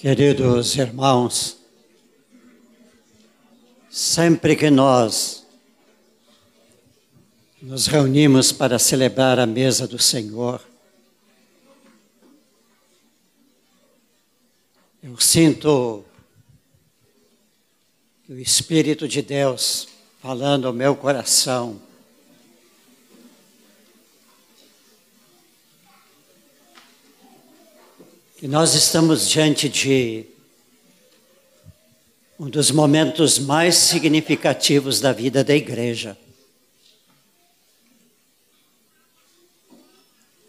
Queridos irmãos, sempre que nós nos reunimos para celebrar a mesa do Senhor, eu sinto que o Espírito de Deus falando ao meu coração que nós estamos diante de um dos momentos mais significativos da vida da igreja.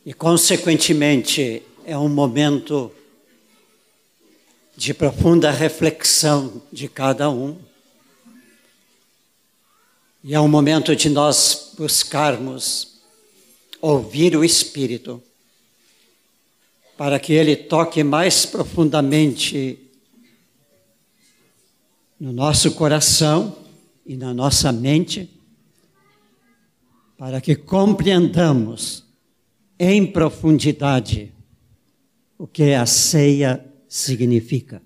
E, consequentemente, é um momento de profunda reflexão de cada um. E é um momento de nós buscarmos ouvir o Espírito para que Ele toque mais profundamente no nosso coração e na nossa mente, para que compreendamos em profundidade o que a ceia significa.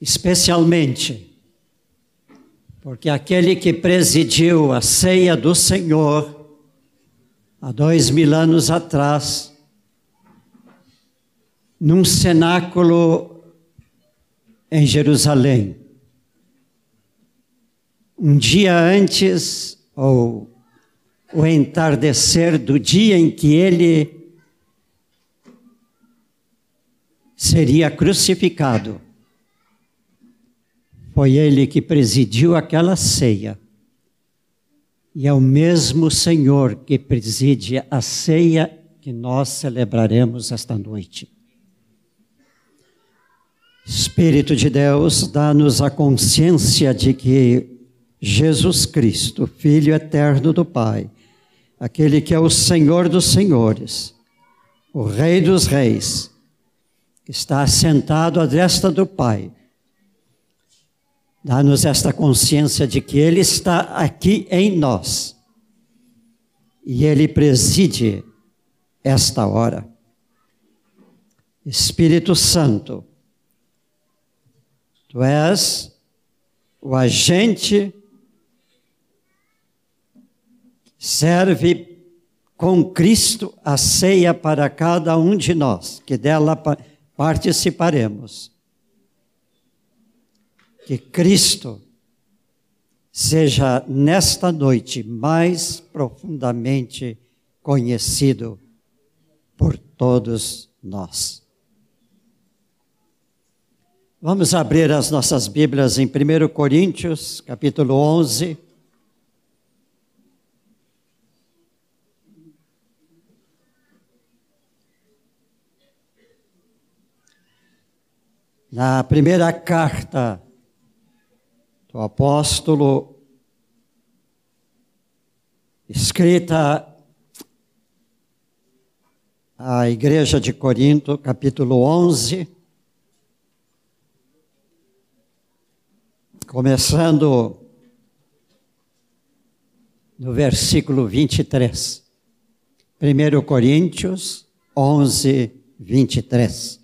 Especialmente porque aquele que presidiu a ceia do Senhor há dois mil anos atrás, num cenáculo em Jerusalém. Um dia antes, ou o entardecer do dia em que ele seria crucificado, foi ele que presidiu aquela ceia. E é o mesmo Senhor que preside a ceia que nós celebraremos esta noite. Espírito de Deus, dá-nos a consciência de que Jesus Cristo, Filho eterno do Pai, aquele que é o Senhor dos Senhores, o Rei dos Reis, está assentado à destra do Pai, Dá-nos esta consciência de que Ele está aqui em nós e Ele preside esta hora. Espírito Santo, Tu és o agente que serve com Cristo a ceia para cada um de nós, que dela participaremos que Cristo seja nesta noite mais profundamente conhecido por todos nós. Vamos abrir as nossas Bíblias em 1 Coríntios, capítulo 11. Na primeira carta do apóstolo, escrita à igreja de Corinto, capítulo 11, começando no versículo 23. 1 Coríntios 11, 23.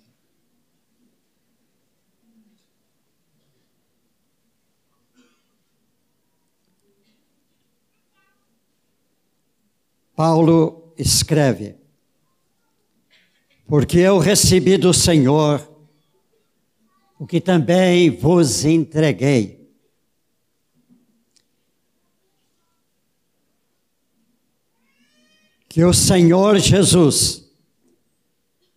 Paulo escreve: Porque eu recebi do Senhor o que também vos entreguei. Que o Senhor Jesus,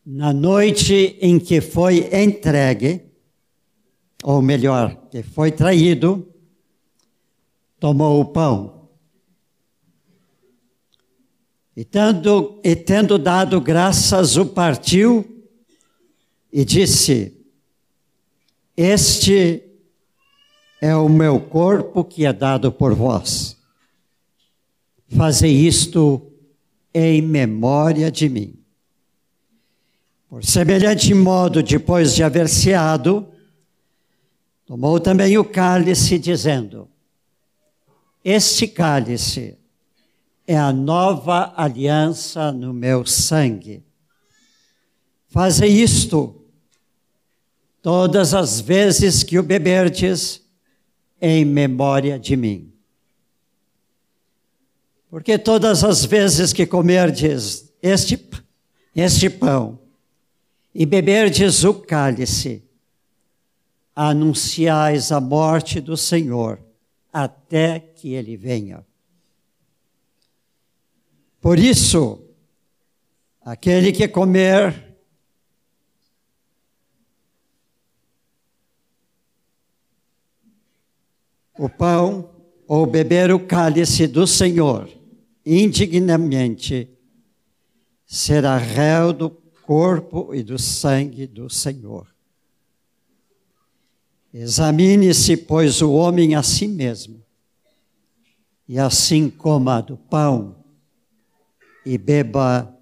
na noite em que foi entregue, ou melhor, que foi traído, tomou o pão e tendo, e tendo dado graças, o partiu e disse: Este é o meu corpo que é dado por vós. Fazei isto em memória de mim. Por semelhante modo, depois de haver ceado, tomou também o cálice, dizendo: Este cálice é a nova aliança no meu sangue. Faze isto todas as vezes que o beberdes, em memória de mim. Porque todas as vezes que comerdes este, este pão e beberdes o cálice, anunciais a morte do Senhor até que ele venha. Por isso, aquele que comer o pão ou beber o cálice do Senhor indignamente, será réu do corpo e do sangue do Senhor. Examine-se, pois, o homem a si mesmo, e assim coma do pão e beba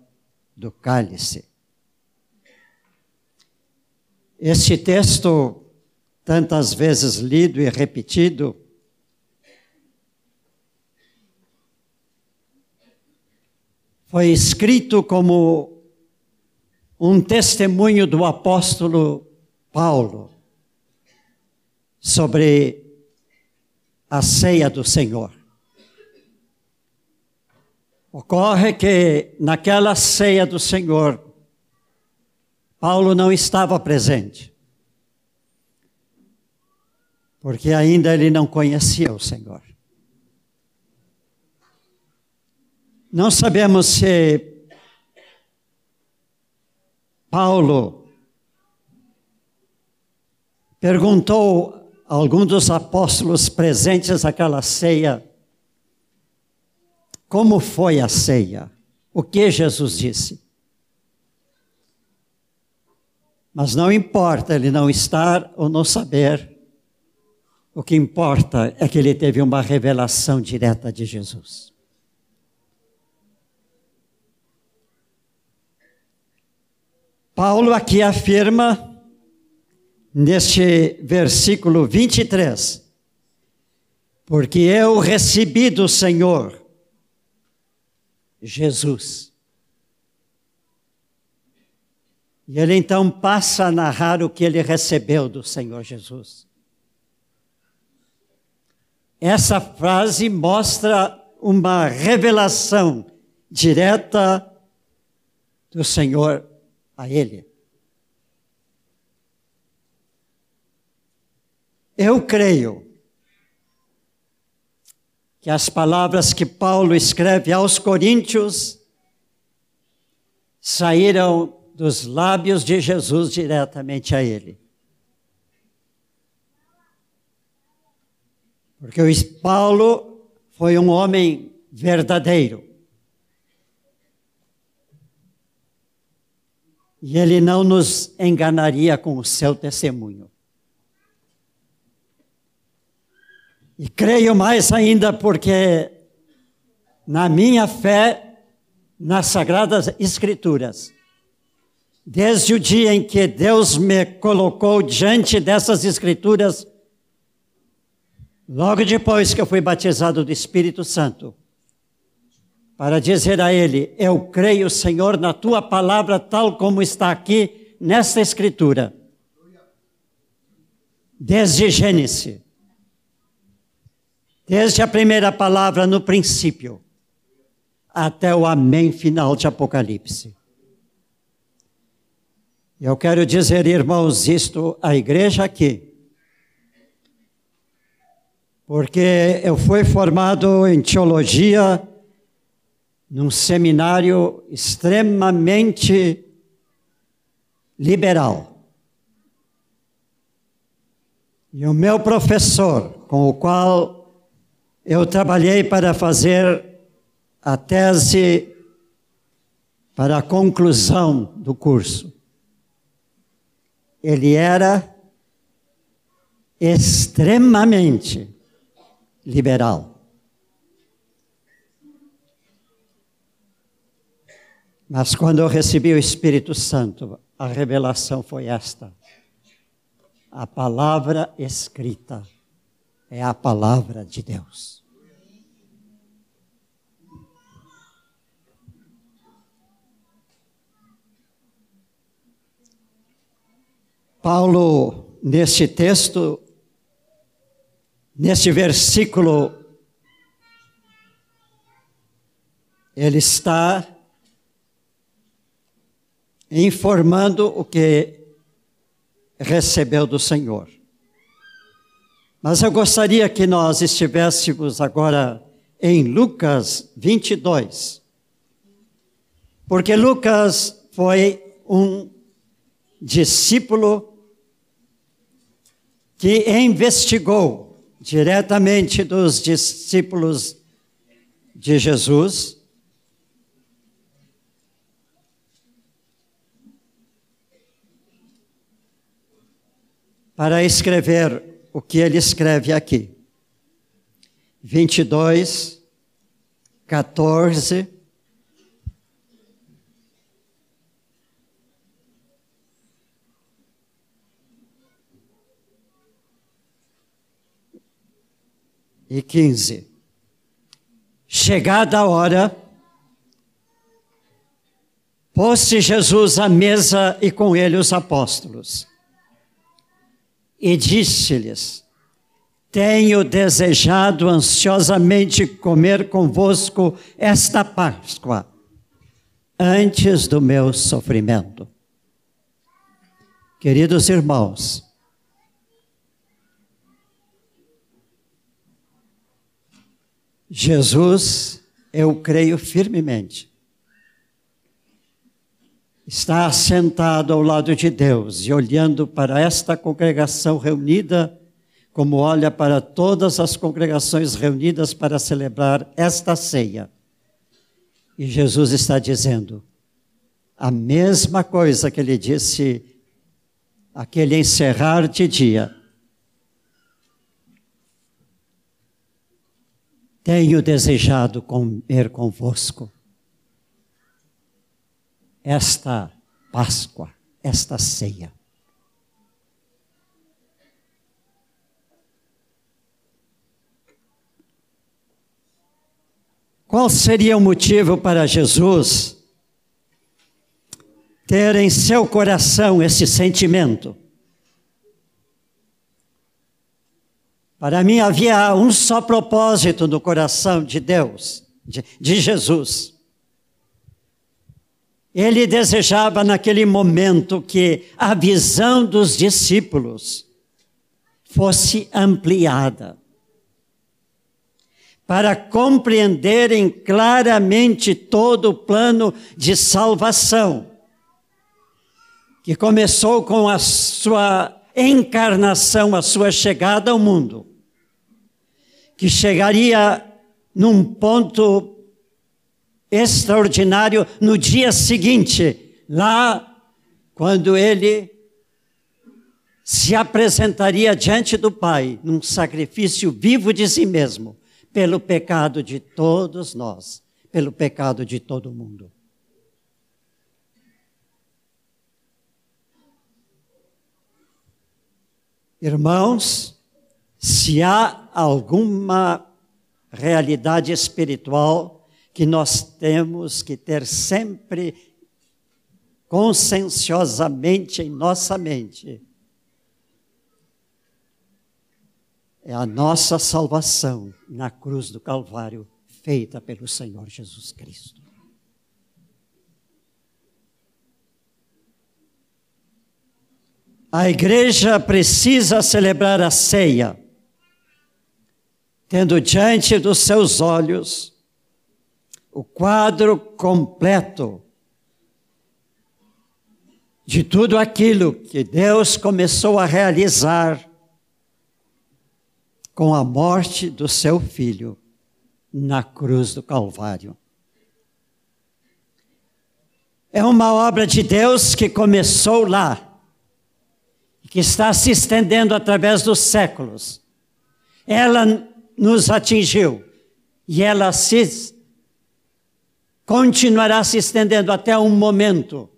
do cálice. Este texto, tantas vezes lido e repetido, foi escrito como um testemunho do apóstolo Paulo sobre a ceia do Senhor. Ocorre que naquela ceia do Senhor, Paulo não estava presente, porque ainda ele não conhecia o Senhor. Não sabemos se Paulo perguntou algum dos apóstolos presentes àquela ceia, como foi a ceia? O que Jesus disse? Mas não importa ele não estar ou não saber, o que importa é que ele teve uma revelação direta de Jesus. Paulo aqui afirma neste versículo 23. Porque eu recebi do Senhor Jesus. E ele então passa a narrar o que ele recebeu do Senhor Jesus. Essa frase mostra uma revelação direta do Senhor a ele. Eu creio que as palavras que Paulo escreve aos Coríntios saíram dos lábios de Jesus diretamente a ele. Porque o Paulo foi um homem verdadeiro. E ele não nos enganaria com o seu testemunho. E creio mais ainda porque, na minha fé, nas Sagradas Escrituras, desde o dia em que Deus me colocou diante dessas Escrituras, logo depois que eu fui batizado do Espírito Santo, para dizer a Ele: Eu creio, Senhor, na tua palavra, tal como está aqui nesta Escritura. Desde Gênesis Desde a primeira palavra no princípio até o amém final de Apocalipse. Eu quero dizer, irmãos, isto à igreja aqui, porque eu fui formado em teologia num seminário extremamente liberal. E o meu professor, com o qual eu trabalhei para fazer a tese para a conclusão do curso. Ele era extremamente liberal. Mas quando eu recebi o Espírito Santo, a revelação foi esta: a palavra escrita é a palavra de Deus. Paulo, neste texto, neste versículo, ele está informando o que recebeu do Senhor. Mas eu gostaria que nós estivéssemos agora em Lucas 22. Porque Lucas foi um discípulo que investigou diretamente dos discípulos de Jesus para escrever o que ele escreve aqui. 22, 14. E 15. Chegada a hora, pôs-se Jesus à mesa e com ele os apóstolos e disse-lhes: Tenho desejado ansiosamente comer convosco esta Páscoa, antes do meu sofrimento. Queridos irmãos, Jesus, eu creio firmemente, está sentado ao lado de Deus e olhando para esta congregação reunida, como olha para todas as congregações reunidas para celebrar esta ceia. E Jesus está dizendo a mesma coisa que ele disse aquele encerrar de dia. Tenho desejado comer convosco esta Páscoa, esta ceia. Qual seria o motivo para Jesus ter em seu coração esse sentimento? Para mim havia um só propósito no coração de Deus, de, de Jesus. Ele desejava naquele momento que a visão dos discípulos fosse ampliada, para compreenderem claramente todo o plano de salvação, que começou com a sua encarnação, a sua chegada ao mundo, que chegaria num ponto extraordinário no dia seguinte, lá quando ele se apresentaria diante do Pai num sacrifício vivo de si mesmo, pelo pecado de todos nós, pelo pecado de todo mundo. Irmãos, se há alguma realidade espiritual que nós temos que ter sempre conscienciosamente em nossa mente. É a nossa salvação na cruz do Calvário, feita pelo Senhor Jesus Cristo. A igreja precisa celebrar a ceia, tendo diante dos seus olhos o quadro completo de tudo aquilo que Deus começou a realizar com a morte do seu filho na cruz do Calvário. É uma obra de Deus que começou lá, que está se estendendo através dos séculos. Ela nos atingiu e ela se continuará se estendendo até um momento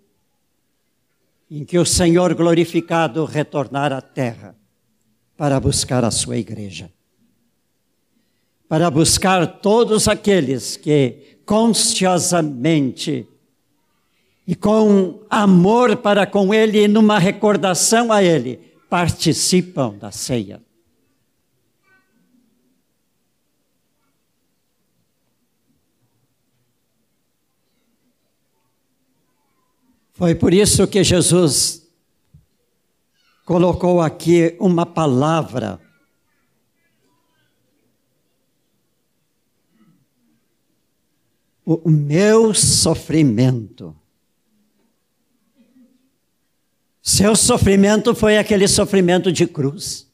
em que o Senhor glorificado retornar à terra para buscar a sua igreja. Para buscar todos aqueles que consciosamente e com amor para com Ele e numa recordação a Ele, participam da ceia. Foi por isso que Jesus colocou aqui uma palavra. O meu sofrimento. Seu sofrimento foi aquele sofrimento de cruz,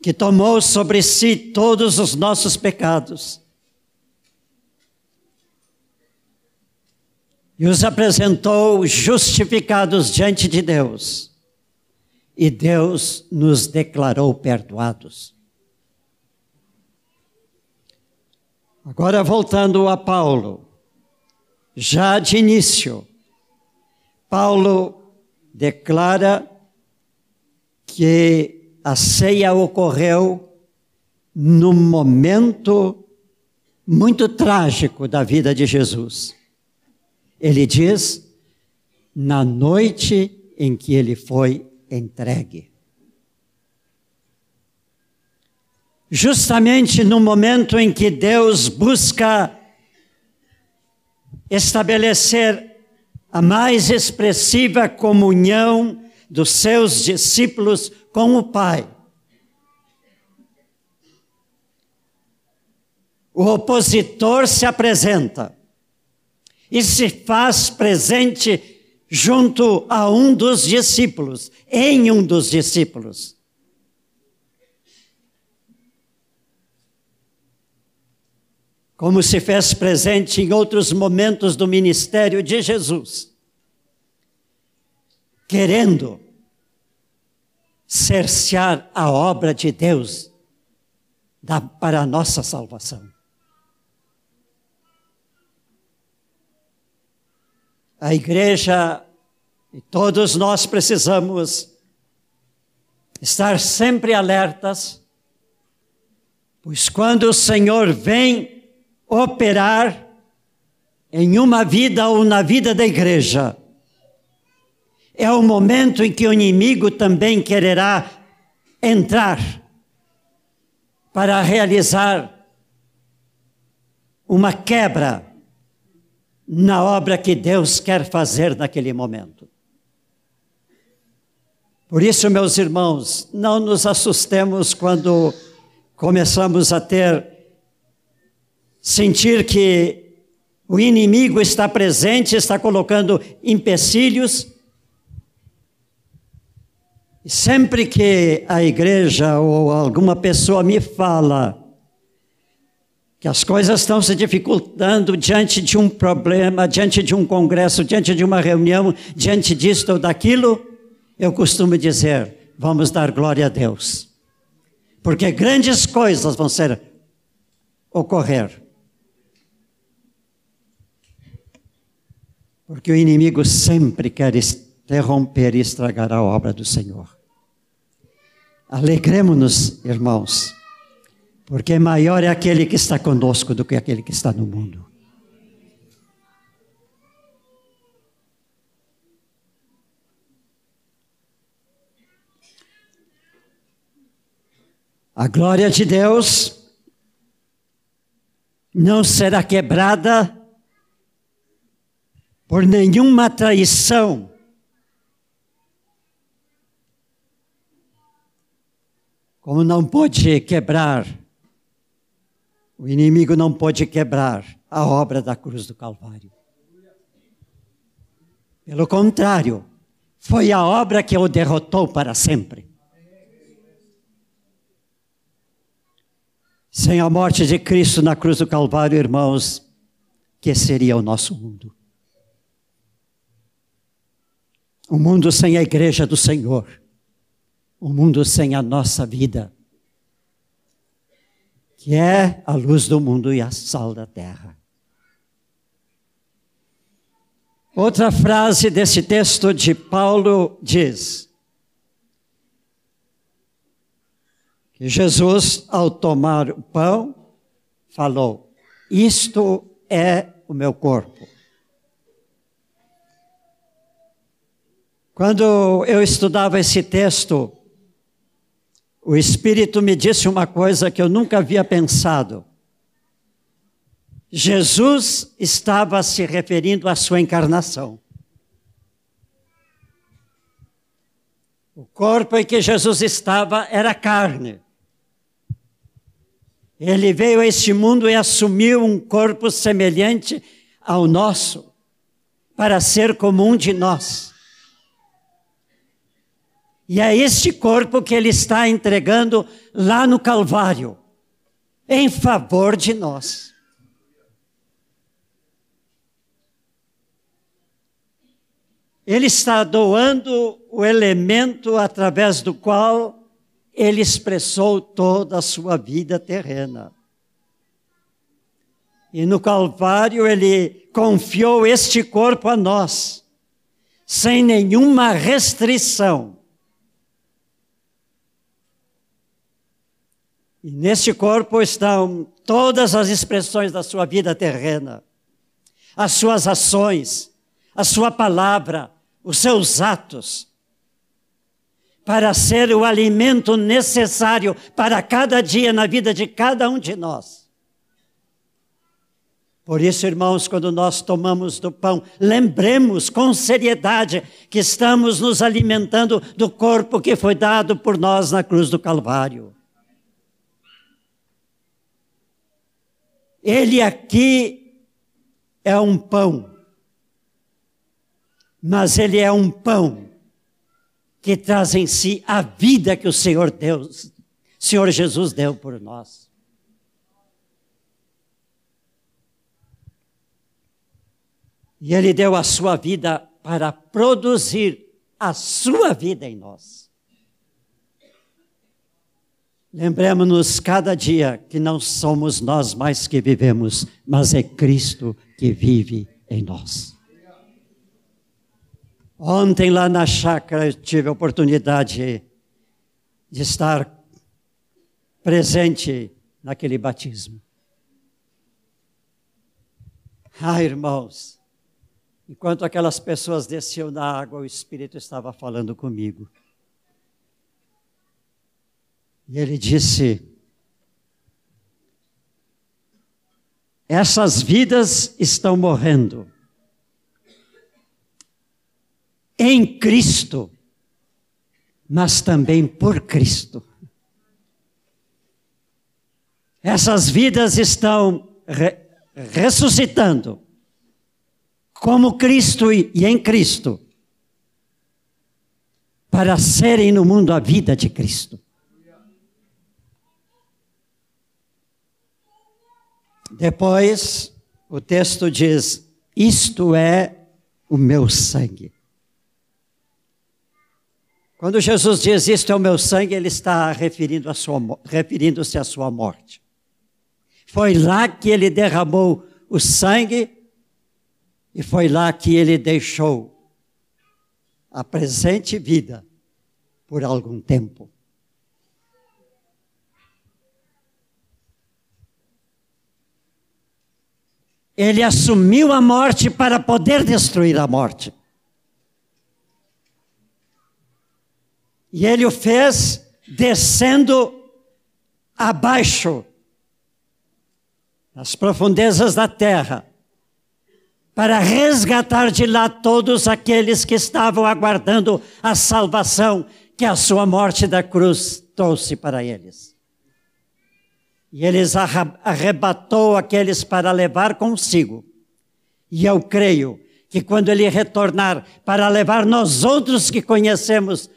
que tomou sobre si todos os nossos pecados e os apresentou justificados diante de Deus. E Deus nos declarou perdoados. Agora voltando a Paulo, já de início, Paulo declara que a ceia ocorreu num momento muito trágico da vida de Jesus. Ele diz, na noite em que ele foi entregue. Justamente no momento em que Deus busca estabelecer a mais expressiva comunhão dos seus discípulos com o Pai. O opositor se apresenta e se faz presente junto a um dos discípulos, em um dos discípulos. Como se fez presente em outros momentos do ministério de Jesus, querendo cercear a obra de Deus da, para a nossa salvação. A igreja e todos nós precisamos estar sempre alertas, pois quando o Senhor vem operar em uma vida ou na vida da igreja, é o momento em que o inimigo também quererá entrar para realizar uma quebra na obra que Deus quer fazer naquele momento. Por isso, meus irmãos, não nos assustemos quando começamos a ter, sentir que o inimigo está presente, está colocando empecilhos. Sempre que a igreja ou alguma pessoa me fala que as coisas estão se dificultando diante de um problema, diante de um congresso, diante de uma reunião, diante disto ou daquilo, eu costumo dizer: vamos dar glória a Deus, porque grandes coisas vão ser ocorrer. Porque o inimigo sempre quer interromper e estragar a obra do Senhor. Alegremos-nos, irmãos porque maior é aquele que está conosco do que aquele que está no mundo. A glória de Deus não será quebrada por nenhuma traição. Como não pode quebrar o inimigo não pode quebrar a obra da cruz do Calvário. Pelo contrário, foi a obra que o derrotou para sempre. Sem a morte de Cristo na cruz do Calvário, irmãos, que seria o nosso mundo? Um mundo sem a igreja do Senhor, um mundo sem a nossa vida que é a luz do mundo e a sal da terra. Outra frase desse texto de Paulo diz que Jesus, ao tomar o pão, falou: Isto é o meu corpo. Quando eu estudava esse texto, o Espírito me disse uma coisa que eu nunca havia pensado. Jesus estava se referindo à sua encarnação. O corpo em que Jesus estava era carne. Ele veio a este mundo e assumiu um corpo semelhante ao nosso, para ser como um de nós. E é este corpo que ele está entregando lá no Calvário, em favor de nós. Ele está doando o elemento através do qual ele expressou toda a sua vida terrena. E no Calvário ele confiou este corpo a nós, sem nenhuma restrição. E neste corpo estão todas as expressões da sua vida terrena, as suas ações, a sua palavra, os seus atos, para ser o alimento necessário para cada dia na vida de cada um de nós. Por isso, irmãos, quando nós tomamos do pão, lembremos com seriedade que estamos nos alimentando do corpo que foi dado por nós na cruz do Calvário. Ele aqui é um pão mas ele é um pão que traz em si a vida que o Senhor Deus, Senhor Jesus deu por nós. E ele deu a sua vida para produzir a sua vida em nós. Lembremos-nos cada dia que não somos nós mais que vivemos, mas é Cristo que vive em nós. Ontem, lá na chácara, eu tive a oportunidade de estar presente naquele batismo. Ah, irmãos, enquanto aquelas pessoas desciam na água, o Espírito estava falando comigo. E ele disse: Essas vidas estão morrendo em Cristo, mas também por Cristo. Essas vidas estão re ressuscitando como Cristo e, em Cristo, para serem no mundo a vida de Cristo. Depois, o texto diz: Isto é o meu sangue. Quando Jesus diz isto é o meu sangue, ele está referindo referindo-se à sua morte. Foi lá que ele derramou o sangue e foi lá que ele deixou a presente vida por algum tempo. Ele assumiu a morte para poder destruir a morte. E ele o fez descendo abaixo, nas profundezas da terra, para resgatar de lá todos aqueles que estavam aguardando a salvação que a sua morte da cruz trouxe para eles. E eles arrebatou aqueles para levar consigo. E eu creio que quando ele retornar para levar nós outros que conhecemos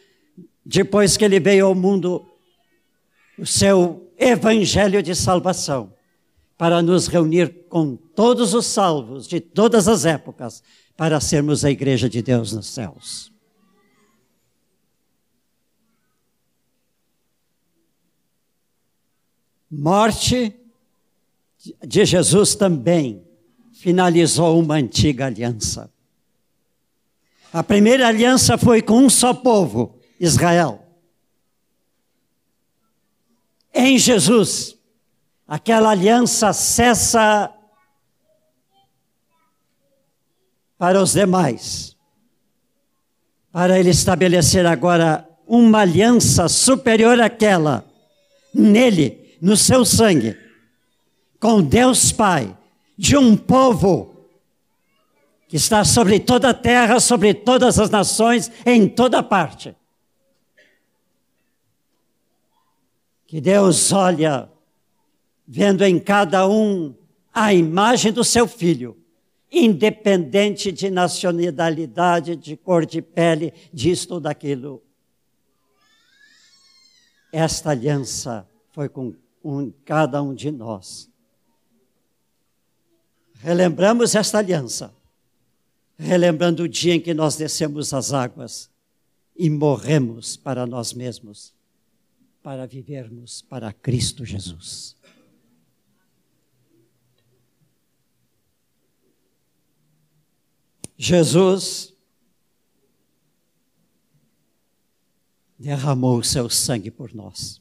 depois que ele veio ao mundo, o seu evangelho de salvação, para nos reunir com todos os salvos de todas as épocas, para sermos a igreja de Deus nos céus. Morte de Jesus também finalizou uma antiga aliança. A primeira aliança foi com um só povo, Israel. Em Jesus, aquela aliança cessa para os demais. para ele estabelecer agora uma aliança superior àquela, nele, no seu sangue, com Deus Pai, de um povo que está sobre toda a terra, sobre todas as nações, em toda parte. Que Deus olha, vendo em cada um a imagem do seu filho, independente de nacionalidade, de cor de pele, disto ou daquilo. Esta aliança foi com um, cada um de nós. Relembramos esta aliança, relembrando o dia em que nós descemos as águas e morremos para nós mesmos, para vivermos para Cristo Jesus. Jesus derramou o seu sangue por nós.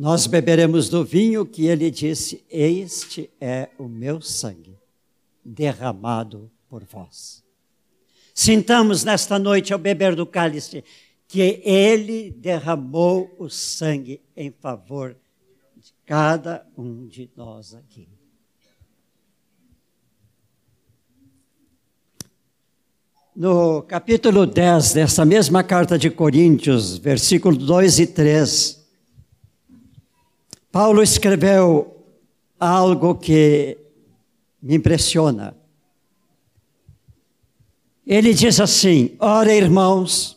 Nós beberemos do vinho que ele disse: Este é o meu sangue, derramado por vós. Sintamos nesta noite, ao beber do cálice, que ele derramou o sangue em favor de cada um de nós aqui. no capítulo 10 dessa mesma carta de Coríntios, versículo 2 e 3, Paulo escreveu algo que me impressiona. Ele diz assim: Ora, irmãos,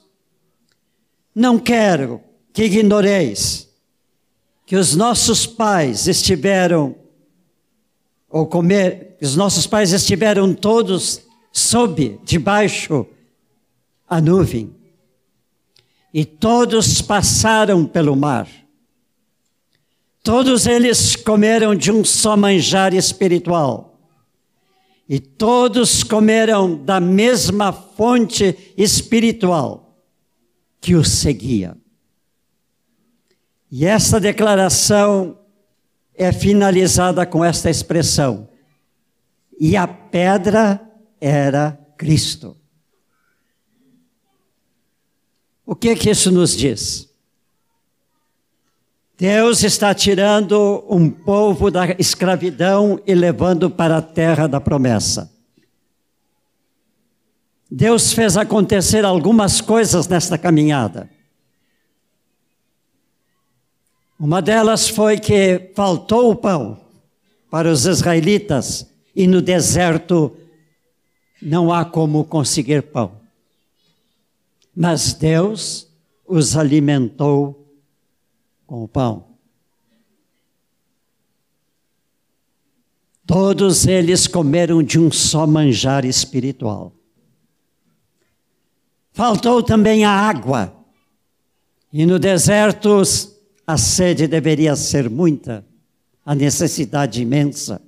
não quero que ignoreis que os nossos pais estiveram, ou comer, os nossos pais estiveram todos sob, debaixo, a nuvem. E todos passaram pelo mar. Todos eles comeram de um só manjar espiritual. E todos comeram da mesma fonte espiritual que os seguia. E essa declaração é finalizada com esta expressão: e a pedra era Cristo. O que que isso nos diz? Deus está tirando um povo da escravidão e levando para a terra da promessa. Deus fez acontecer algumas coisas nesta caminhada. Uma delas foi que faltou o pão para os israelitas e no deserto não há como conseguir pão. Mas Deus os alimentou com o pão. Todos eles comeram de um só manjar espiritual. Faltou também a água. E no deserto a sede deveria ser muita, a necessidade imensa.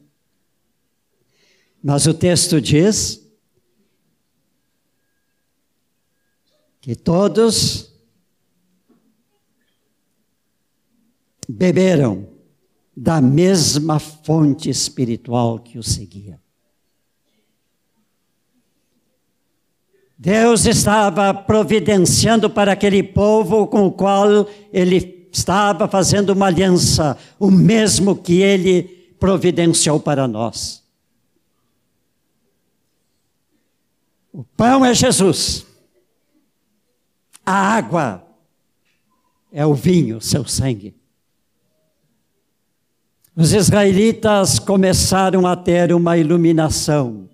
Mas o texto diz que todos beberam da mesma fonte espiritual que o seguia. Deus estava providenciando para aquele povo com o qual ele estava fazendo uma aliança, o mesmo que ele providenciou para nós. O pão é Jesus. A água é o vinho, seu sangue. Os israelitas começaram a ter uma iluminação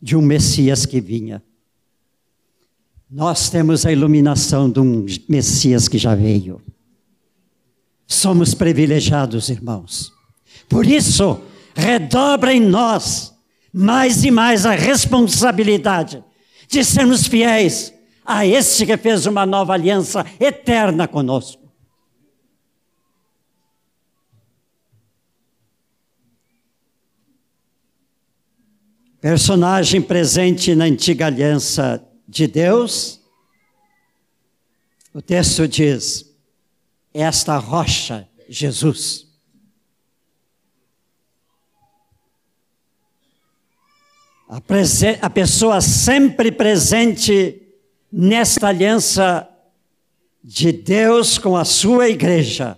de um Messias que vinha. Nós temos a iluminação de um Messias que já veio. Somos privilegiados, irmãos. Por isso, redobra em nós mais e mais a responsabilidade de sermos fiéis a esse que fez uma nova aliança eterna conosco. Personagem presente na antiga aliança de Deus, o texto diz: esta rocha, Jesus. A, a pessoa sempre presente nesta aliança de Deus com a sua igreja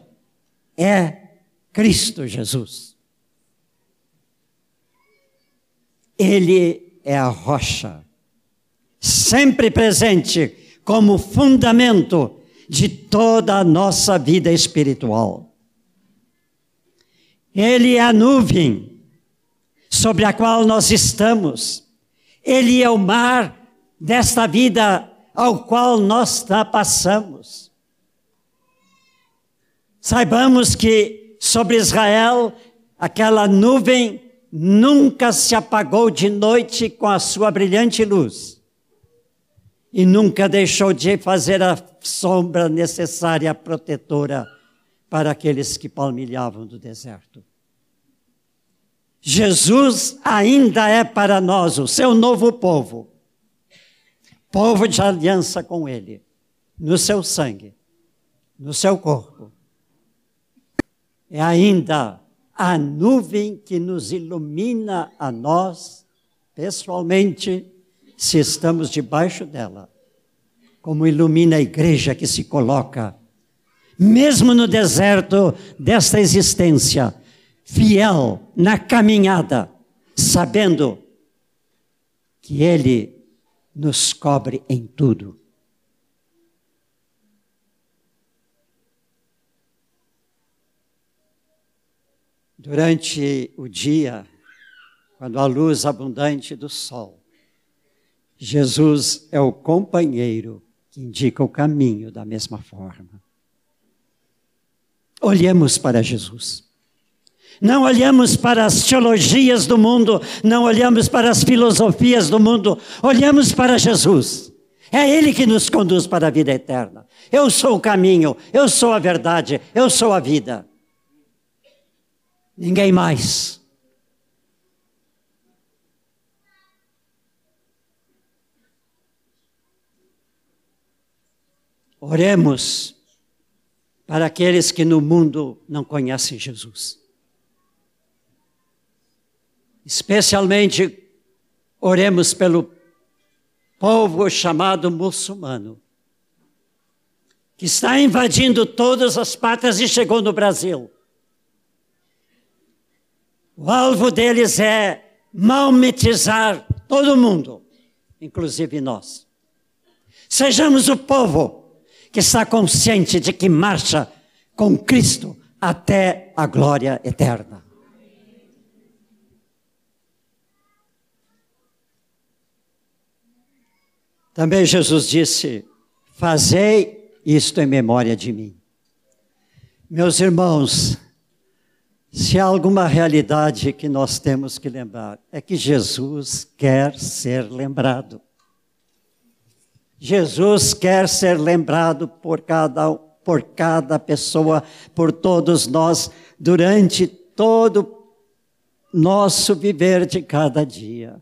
é Cristo Jesus. Ele é a rocha, sempre presente como fundamento de toda a nossa vida espiritual. Ele é a nuvem sobre a qual nós estamos. Ele é o mar desta vida ao qual nós passamos. Saibamos que sobre Israel aquela nuvem nunca se apagou de noite com a sua brilhante luz e nunca deixou de fazer a sombra necessária protetora para aqueles que palmilhavam do deserto. Jesus ainda é para nós o seu novo povo, povo de aliança com Ele, no seu sangue, no seu corpo. É ainda a nuvem que nos ilumina a nós, pessoalmente, se estamos debaixo dela, como ilumina a igreja que se coloca, mesmo no deserto desta existência, fiel na caminhada, sabendo que Ele nos cobre em tudo. Durante o dia, quando a luz abundante do sol, Jesus é o companheiro que indica o caminho da mesma forma. Olhemos para Jesus. Não olhamos para as teologias do mundo, não olhamos para as filosofias do mundo, olhamos para Jesus. É Ele que nos conduz para a vida eterna. Eu sou o caminho, eu sou a verdade, eu sou a vida. Ninguém mais. Oremos para aqueles que no mundo não conhecem Jesus. Especialmente, oremos pelo povo chamado muçulmano, que está invadindo todas as pátrias e chegou no Brasil. O alvo deles é malmetizar todo mundo, inclusive nós. Sejamos o povo que está consciente de que marcha com Cristo até a glória eterna. Também Jesus disse: Fazei isto em memória de mim. Meus irmãos, se há alguma realidade que nós temos que lembrar, é que Jesus quer ser lembrado. Jesus quer ser lembrado por cada, por cada pessoa, por todos nós, durante todo nosso viver de cada dia.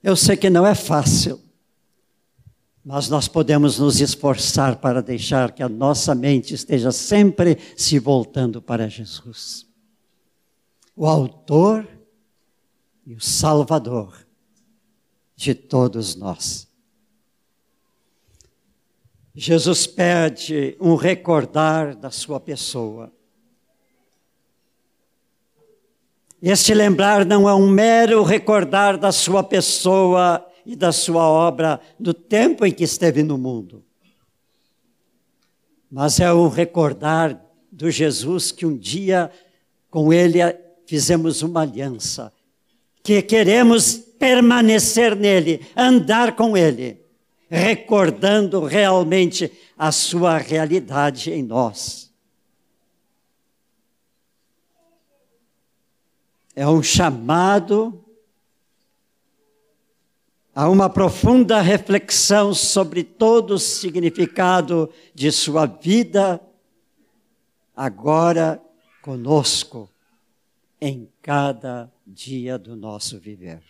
Eu sei que não é fácil, mas nós podemos nos esforçar para deixar que a nossa mente esteja sempre se voltando para Jesus, o Autor e o Salvador de todos nós. Jesus pede um recordar da sua pessoa. Este lembrar não é um mero recordar da sua pessoa e da sua obra do tempo em que esteve no mundo, mas é um recordar do Jesus que um dia com ele fizemos uma aliança, que queremos permanecer nele, andar com ele recordando realmente a sua realidade em nós. É um chamado a uma profunda reflexão sobre todo o significado de sua vida, agora conosco, em cada dia do nosso viver.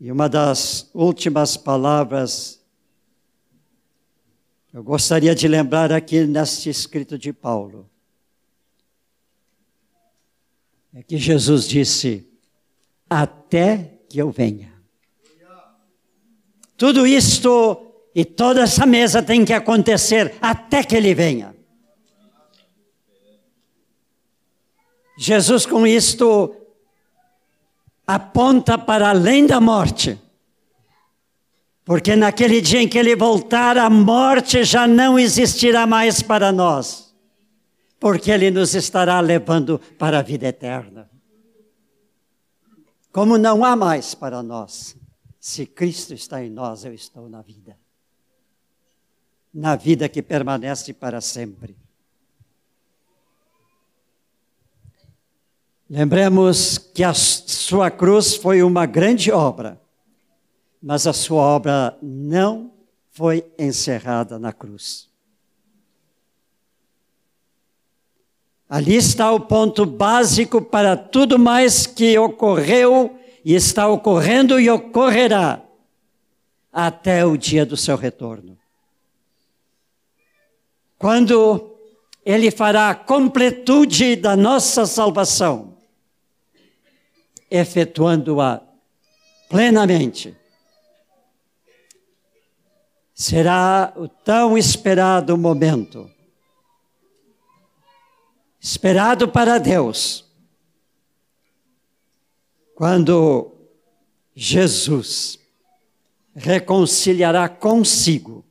E uma das últimas palavras eu gostaria de lembrar aqui neste escrito de Paulo. É que Jesus disse: Até que eu venha. Tudo isto e toda essa mesa tem que acontecer até que ele venha. Jesus, com isto, aponta para além da morte. Porque naquele dia em que ele voltar, a morte já não existirá mais para nós. Porque ele nos estará levando para a vida eterna. Como não há mais para nós, se Cristo está em nós, eu estou na vida. Na vida que permanece para sempre. Lembremos que a sua cruz foi uma grande obra, mas a sua obra não foi encerrada na cruz. Ali está o ponto básico para tudo mais que ocorreu e está ocorrendo e ocorrerá até o dia do seu retorno. Quando ele fará a completude da nossa salvação efetuando-a plenamente. Será o tão esperado momento, esperado para Deus, quando Jesus reconciliará consigo,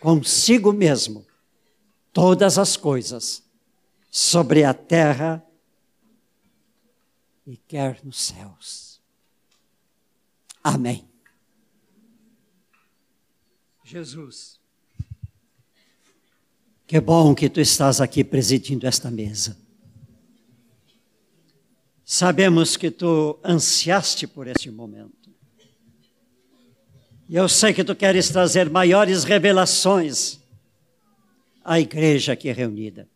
consigo mesmo, todas as coisas sobre a terra e quer nos céus. Amém. Jesus, que bom que tu estás aqui presidindo esta mesa. Sabemos que tu ansiaste por este momento. E eu sei que tu queres trazer maiores revelações à igreja aqui reunida.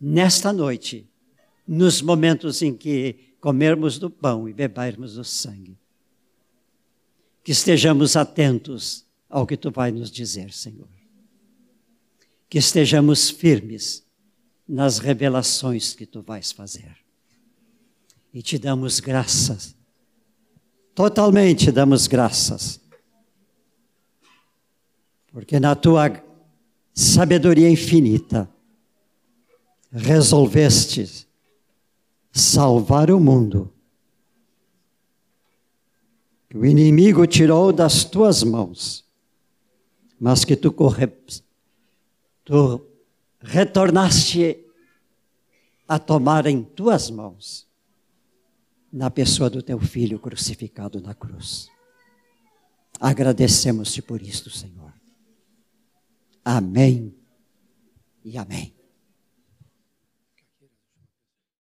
Nesta noite, nos momentos em que comermos do pão e bebermos do sangue. Que estejamos atentos ao que tu vai nos dizer, Senhor. Que estejamos firmes nas revelações que tu vais fazer. E te damos graças, totalmente damos graças, porque na tua sabedoria infinita resolveste salvar o mundo. Que o inimigo tirou das tuas mãos, mas que tu, corre, tu retornaste a tomar em tuas mãos, na pessoa do teu filho crucificado na cruz. Agradecemos-te por isto, Senhor. Amém e amém.